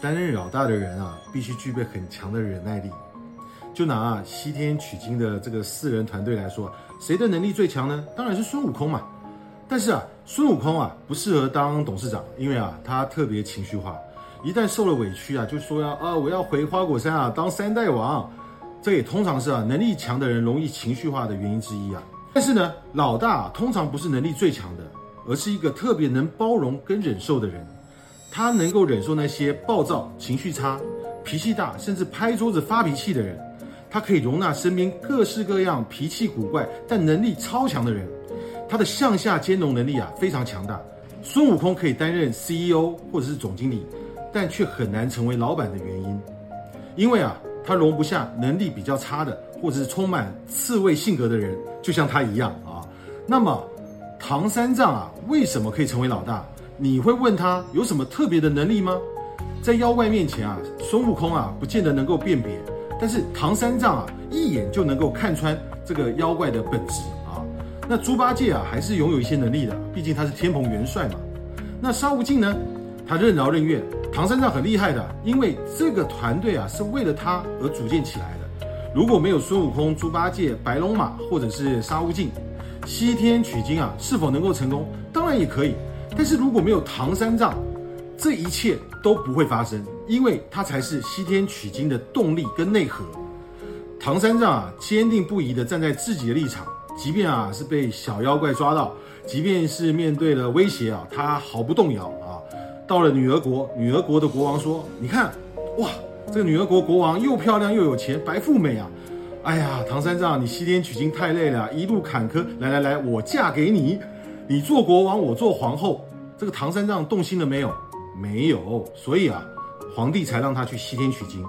担任老大的人啊，必须具备很强的忍耐力。就拿西天取经的这个四人团队来说，谁的能力最强呢？当然是孙悟空嘛。但是啊，孙悟空啊不适合当董事长，因为啊他特别情绪化，一旦受了委屈啊，就说要啊我要回花果山啊当三代王。这也通常是啊能力强的人容易情绪化的原因之一啊。但是呢，老大通常不是能力最强的，而是一个特别能包容跟忍受的人。他能够忍受那些暴躁、情绪差、脾气大，甚至拍桌子发脾气的人。他可以容纳身边各式各样脾气古怪但能力超强的人。他的向下兼容能力啊非常强大。孙悟空可以担任 CEO 或者是总经理，但却很难成为老板的原因，因为啊他容不下能力比较差的或者是充满刺猬性格的人，就像他一样啊。那么唐三藏啊为什么可以成为老大？你会问他有什么特别的能力吗？在妖怪面前啊，孙悟空啊不见得能够辨别，但是唐三藏啊一眼就能够看穿这个妖怪的本质啊。那猪八戒啊还是拥有一些能力的，毕竟他是天蓬元帅嘛。那沙悟净呢，他任劳任怨。唐三藏很厉害的，因为这个团队啊是为了他而组建起来的。如果没有孙悟空、猪八戒、白龙马或者是沙悟净，西天取经啊是否能够成功？当然也可以。但是如果没有唐三藏，这一切都不会发生，因为他才是西天取经的动力跟内核。唐三藏啊，坚定不移地站在自己的立场，即便啊是被小妖怪抓到，即便是面对了威胁啊，他毫不动摇啊。到了女儿国，女儿国的国王说：“你看，哇，这个女儿国国王又漂亮又有钱，白富美啊！哎呀，唐三藏，你西天取经太累了，一路坎坷，来来来，我嫁给你。”你做国王，我做皇后，这个唐三藏动心了没有？没有，所以啊，皇帝才让他去西天取经。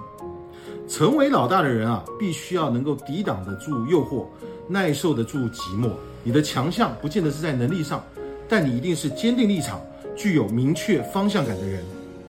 成为老大的人啊，必须要能够抵挡得住诱惑，耐受得住寂寞。你的强项不见得是在能力上，但你一定是坚定立场、具有明确方向感的人。